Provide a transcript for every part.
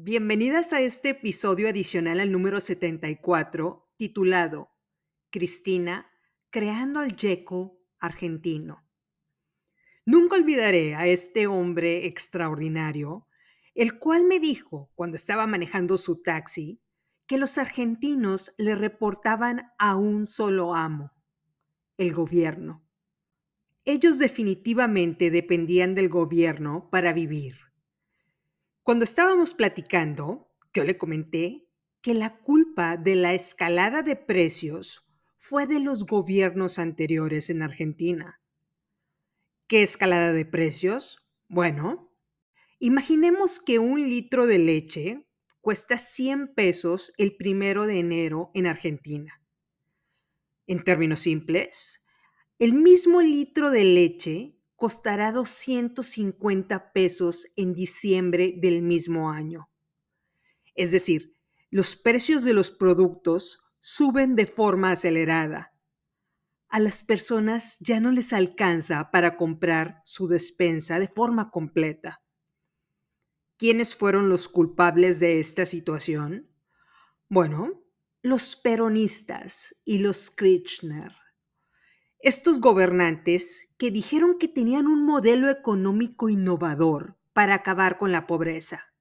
Bienvenidas a este episodio adicional al número 74, titulado Cristina, creando al Jekyll argentino. Nunca olvidaré a este hombre extraordinario, el cual me dijo cuando estaba manejando su taxi que los argentinos le reportaban a un solo amo, el gobierno. Ellos definitivamente dependían del gobierno para vivir. Cuando estábamos platicando, yo le comenté que la culpa de la escalada de precios fue de los gobiernos anteriores en Argentina. ¿Qué escalada de precios? Bueno, imaginemos que un litro de leche cuesta 100 pesos el primero de enero en Argentina. En términos simples, el mismo litro de leche costará 250 pesos en diciembre del mismo año. Es decir, los precios de los productos suben de forma acelerada. A las personas ya no les alcanza para comprar su despensa de forma completa. ¿Quiénes fueron los culpables de esta situación? Bueno, los peronistas y los Kirchner. Estos gobernantes que dijeron que tenían un modelo económico innovador para acabar con la pobreza.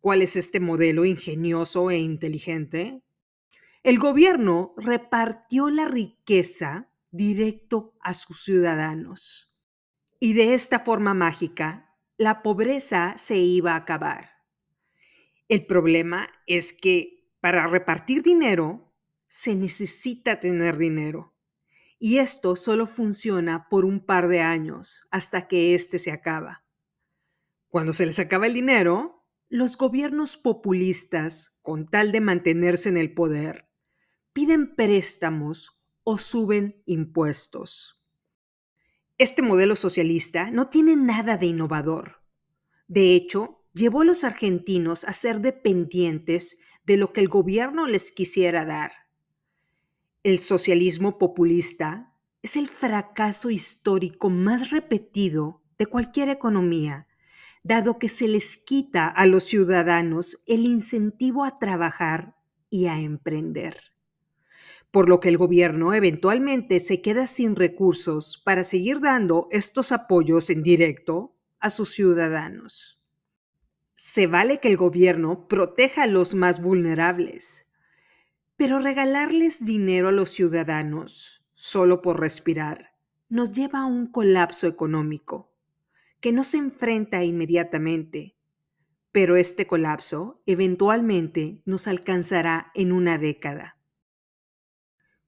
¿Cuál es este modelo ingenioso e inteligente? El gobierno repartió la riqueza directo a sus ciudadanos. Y de esta forma mágica la pobreza se iba a acabar. El problema es que para repartir dinero se necesita tener dinero. Y esto solo funciona por un par de años hasta que éste se acaba. Cuando se les acaba el dinero, los gobiernos populistas, con tal de mantenerse en el poder, piden préstamos o suben impuestos. Este modelo socialista no tiene nada de innovador. De hecho, llevó a los argentinos a ser dependientes de lo que el gobierno les quisiera dar. El socialismo populista es el fracaso histórico más repetido de cualquier economía, dado que se les quita a los ciudadanos el incentivo a trabajar y a emprender por lo que el gobierno eventualmente se queda sin recursos para seguir dando estos apoyos en directo a sus ciudadanos. Se vale que el gobierno proteja a los más vulnerables, pero regalarles dinero a los ciudadanos solo por respirar nos lleva a un colapso económico que no se enfrenta inmediatamente, pero este colapso eventualmente nos alcanzará en una década.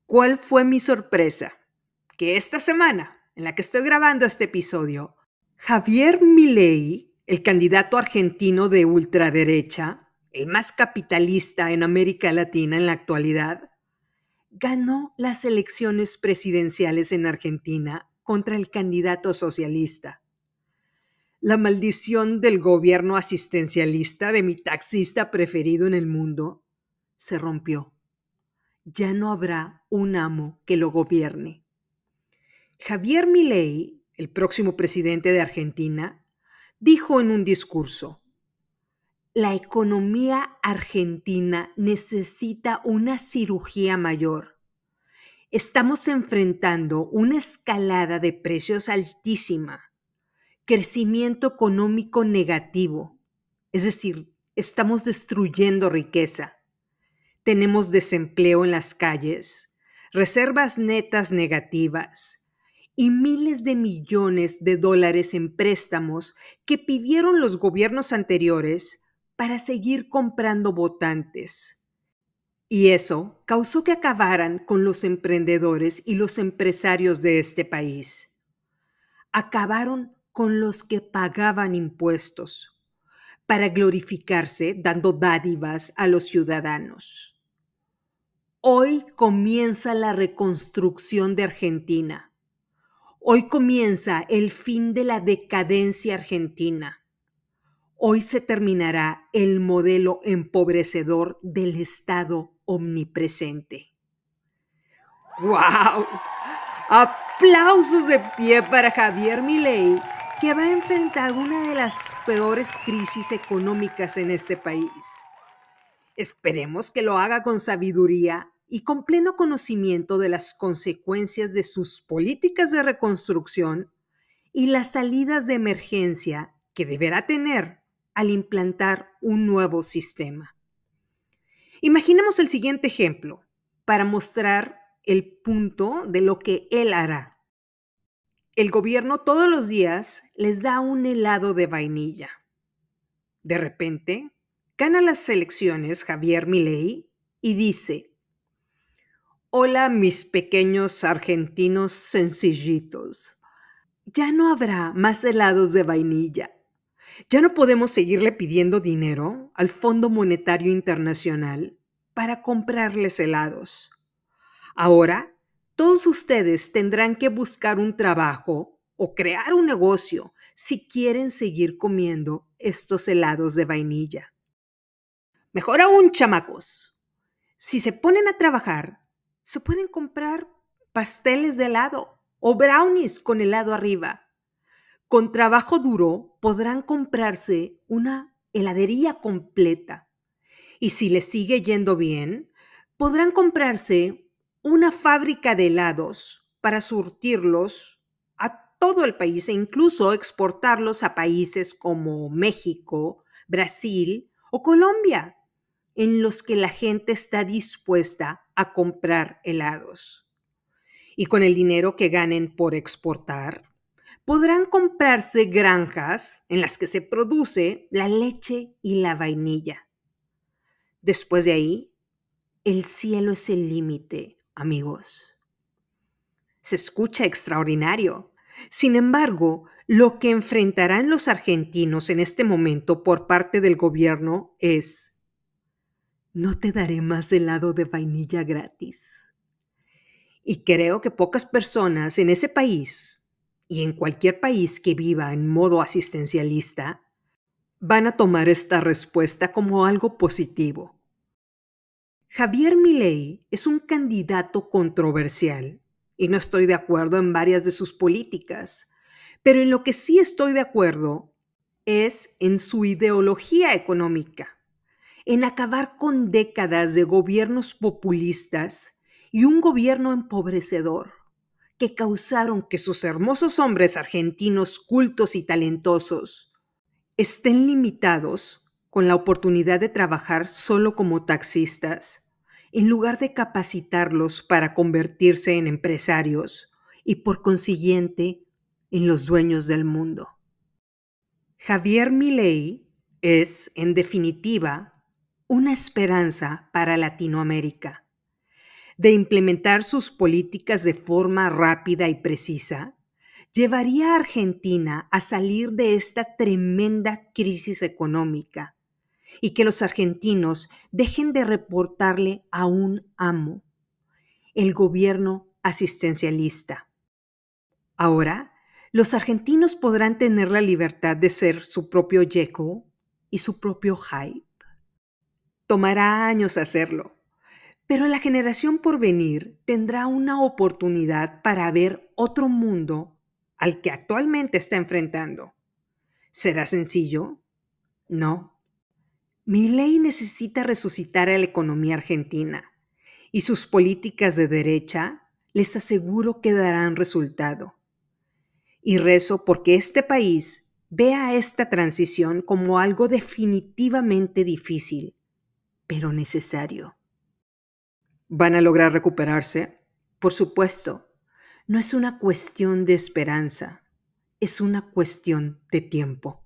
¿Cuál fue mi sorpresa? Que esta semana, en la que estoy grabando este episodio, Javier Milei, el candidato argentino de ultraderecha, el más capitalista en América Latina en la actualidad, ganó las elecciones presidenciales en Argentina contra el candidato socialista. La maldición del gobierno asistencialista de mi taxista preferido en el mundo se rompió ya no habrá un amo que lo gobierne. Javier Milei, el próximo presidente de Argentina, dijo en un discurso, la economía argentina necesita una cirugía mayor. Estamos enfrentando una escalada de precios altísima, crecimiento económico negativo, es decir, estamos destruyendo riqueza tenemos desempleo en las calles, reservas netas negativas y miles de millones de dólares en préstamos que pidieron los gobiernos anteriores para seguir comprando votantes. Y eso causó que acabaran con los emprendedores y los empresarios de este país. Acabaron con los que pagaban impuestos para glorificarse dando dádivas a los ciudadanos. Hoy comienza la reconstrucción de Argentina. Hoy comienza el fin de la decadencia argentina. Hoy se terminará el modelo empobrecedor del Estado omnipresente. ¡Wow! Aplausos de pie para Javier Milei, que va a enfrentar una de las peores crisis económicas en este país. Esperemos que lo haga con sabiduría y con pleno conocimiento de las consecuencias de sus políticas de reconstrucción y las salidas de emergencia que deberá tener al implantar un nuevo sistema. Imaginemos el siguiente ejemplo para mostrar el punto de lo que él hará. El gobierno todos los días les da un helado de vainilla. De repente, gana las elecciones Javier Milei y dice, Hola mis pequeños argentinos sencillitos. Ya no habrá más helados de vainilla. Ya no podemos seguirle pidiendo dinero al Fondo Monetario Internacional para comprarles helados. Ahora, todos ustedes tendrán que buscar un trabajo o crear un negocio si quieren seguir comiendo estos helados de vainilla. Mejor aún, chamacos, si se ponen a trabajar, se pueden comprar pasteles de helado o brownies con helado arriba. Con trabajo duro podrán comprarse una heladería completa. Y si les sigue yendo bien, podrán comprarse una fábrica de helados para surtirlos a todo el país e incluso exportarlos a países como México, Brasil o Colombia en los que la gente está dispuesta a comprar helados. Y con el dinero que ganen por exportar, podrán comprarse granjas en las que se produce la leche y la vainilla. Después de ahí, el cielo es el límite, amigos. Se escucha extraordinario. Sin embargo, lo que enfrentarán los argentinos en este momento por parte del gobierno es no te daré más helado de vainilla gratis. Y creo que pocas personas en ese país y en cualquier país que viva en modo asistencialista van a tomar esta respuesta como algo positivo. Javier Milei es un candidato controversial y no estoy de acuerdo en varias de sus políticas, pero en lo que sí estoy de acuerdo es en su ideología económica en acabar con décadas de gobiernos populistas y un gobierno empobrecedor que causaron que sus hermosos hombres argentinos cultos y talentosos estén limitados con la oportunidad de trabajar solo como taxistas, en lugar de capacitarlos para convertirse en empresarios y por consiguiente en los dueños del mundo. Javier Milei es, en definitiva, una esperanza para Latinoamérica. De implementar sus políticas de forma rápida y precisa, llevaría a Argentina a salir de esta tremenda crisis económica y que los argentinos dejen de reportarle a un amo, el gobierno asistencialista. Ahora, los argentinos podrán tener la libertad de ser su propio Jekyll y su propio Hyde. Tomará años hacerlo, pero la generación por venir tendrá una oportunidad para ver otro mundo al que actualmente está enfrentando. ¿Será sencillo? No. Mi ley necesita resucitar a la economía argentina y sus políticas de derecha les aseguro que darán resultado. Y rezo porque este país vea esta transición como algo definitivamente difícil pero necesario. ¿Van a lograr recuperarse? Por supuesto, no es una cuestión de esperanza, es una cuestión de tiempo.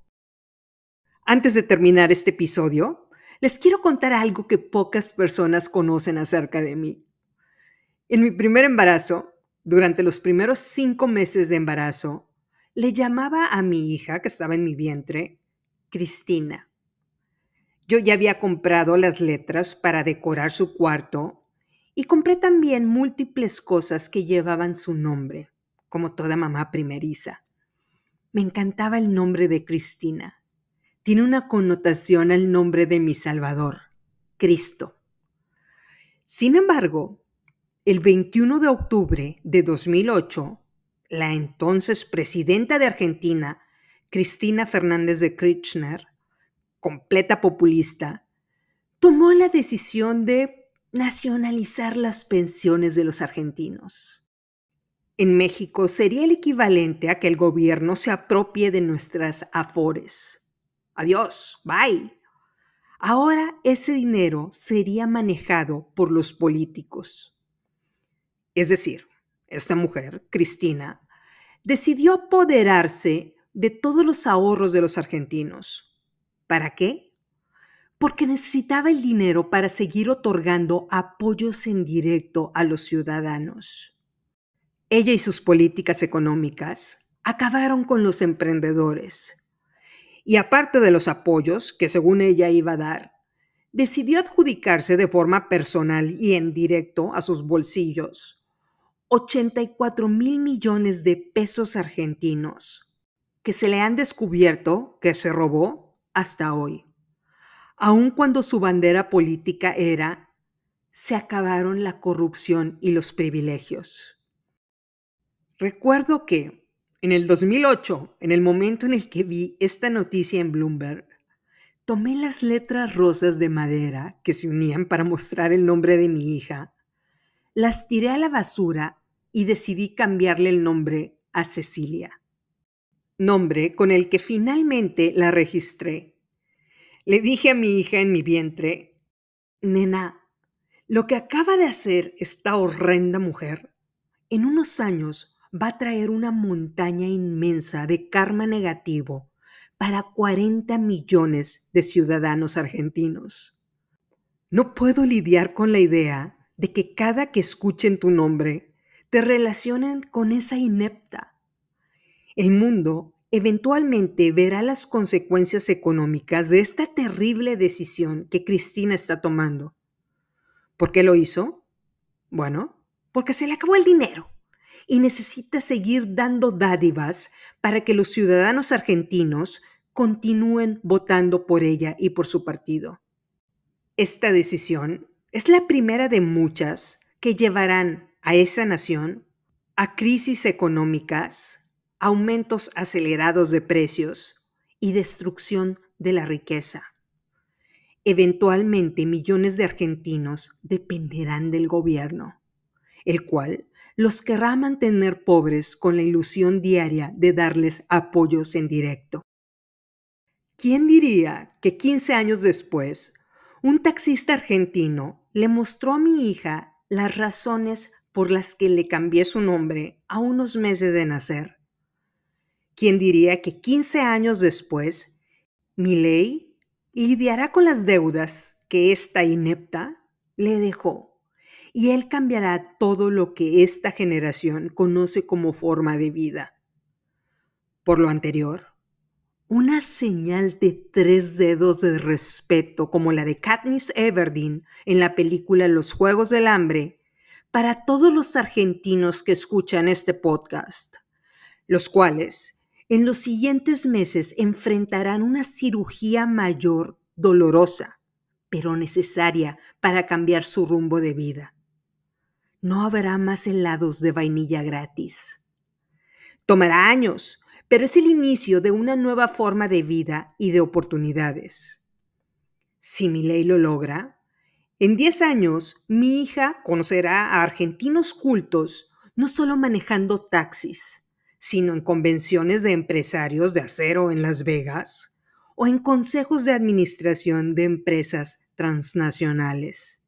Antes de terminar este episodio, les quiero contar algo que pocas personas conocen acerca de mí. En mi primer embarazo, durante los primeros cinco meses de embarazo, le llamaba a mi hija, que estaba en mi vientre, Cristina. Yo ya había comprado las letras para decorar su cuarto y compré también múltiples cosas que llevaban su nombre, como toda mamá primeriza. Me encantaba el nombre de Cristina. Tiene una connotación al nombre de mi Salvador, Cristo. Sin embargo, el 21 de octubre de 2008, la entonces presidenta de Argentina, Cristina Fernández de Kirchner, completa populista, tomó la decisión de nacionalizar las pensiones de los argentinos. En México sería el equivalente a que el gobierno se apropie de nuestras afores. Adiós, bye. Ahora ese dinero sería manejado por los políticos. Es decir, esta mujer, Cristina, decidió apoderarse de todos los ahorros de los argentinos. ¿Para qué? Porque necesitaba el dinero para seguir otorgando apoyos en directo a los ciudadanos. Ella y sus políticas económicas acabaron con los emprendedores. Y aparte de los apoyos que según ella iba a dar, decidió adjudicarse de forma personal y en directo a sus bolsillos 84 mil millones de pesos argentinos que se le han descubierto que se robó hasta hoy, aun cuando su bandera política era se acabaron la corrupción y los privilegios. Recuerdo que en el 2008, en el momento en el que vi esta noticia en Bloomberg, tomé las letras rosas de madera que se unían para mostrar el nombre de mi hija, las tiré a la basura y decidí cambiarle el nombre a Cecilia, nombre con el que finalmente la registré. Le dije a mi hija en mi vientre, Nena, lo que acaba de hacer esta horrenda mujer, en unos años va a traer una montaña inmensa de karma negativo para 40 millones de ciudadanos argentinos. No puedo lidiar con la idea de que cada que escuchen tu nombre te relacionen con esa inepta. El mundo eventualmente verá las consecuencias económicas de esta terrible decisión que Cristina está tomando. ¿Por qué lo hizo? Bueno, porque se le acabó el dinero y necesita seguir dando dádivas para que los ciudadanos argentinos continúen votando por ella y por su partido. Esta decisión es la primera de muchas que llevarán a esa nación a crisis económicas, aumentos acelerados de precios y destrucción de la riqueza. Eventualmente millones de argentinos dependerán del gobierno, el cual los querrá mantener pobres con la ilusión diaria de darles apoyos en directo. ¿Quién diría que 15 años después, un taxista argentino le mostró a mi hija las razones por las que le cambié su nombre a unos meses de nacer. ¿Quién diría que 15 años después, mi ley lidiará con las deudas que esta inepta le dejó y él cambiará todo lo que esta generación conoce como forma de vida? Por lo anterior, una señal de tres dedos de respeto como la de Katniss Everdeen en la película Los Juegos del Hambre para todos los argentinos que escuchan este podcast, los cuales en los siguientes meses enfrentarán una cirugía mayor dolorosa, pero necesaria para cambiar su rumbo de vida. No habrá más helados de vainilla gratis. Tomará años, pero es el inicio de una nueva forma de vida y de oportunidades. Si mi ley lo logra, en 10 años, mi hija conocerá a argentinos cultos, no solo manejando taxis, sino en convenciones de empresarios de acero en Las Vegas o en consejos de administración de empresas transnacionales.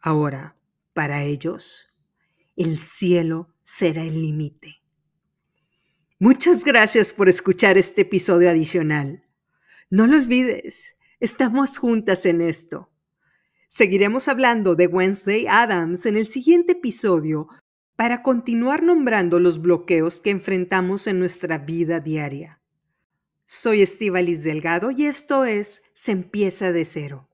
Ahora, para ellos, el cielo será el límite. Muchas gracias por escuchar este episodio adicional. No lo olvides, estamos juntas en esto. Seguiremos hablando de Wednesday Adams en el siguiente episodio para continuar nombrando los bloqueos que enfrentamos en nuestra vida diaria. Soy Estivalis Delgado y esto es Se empieza de cero.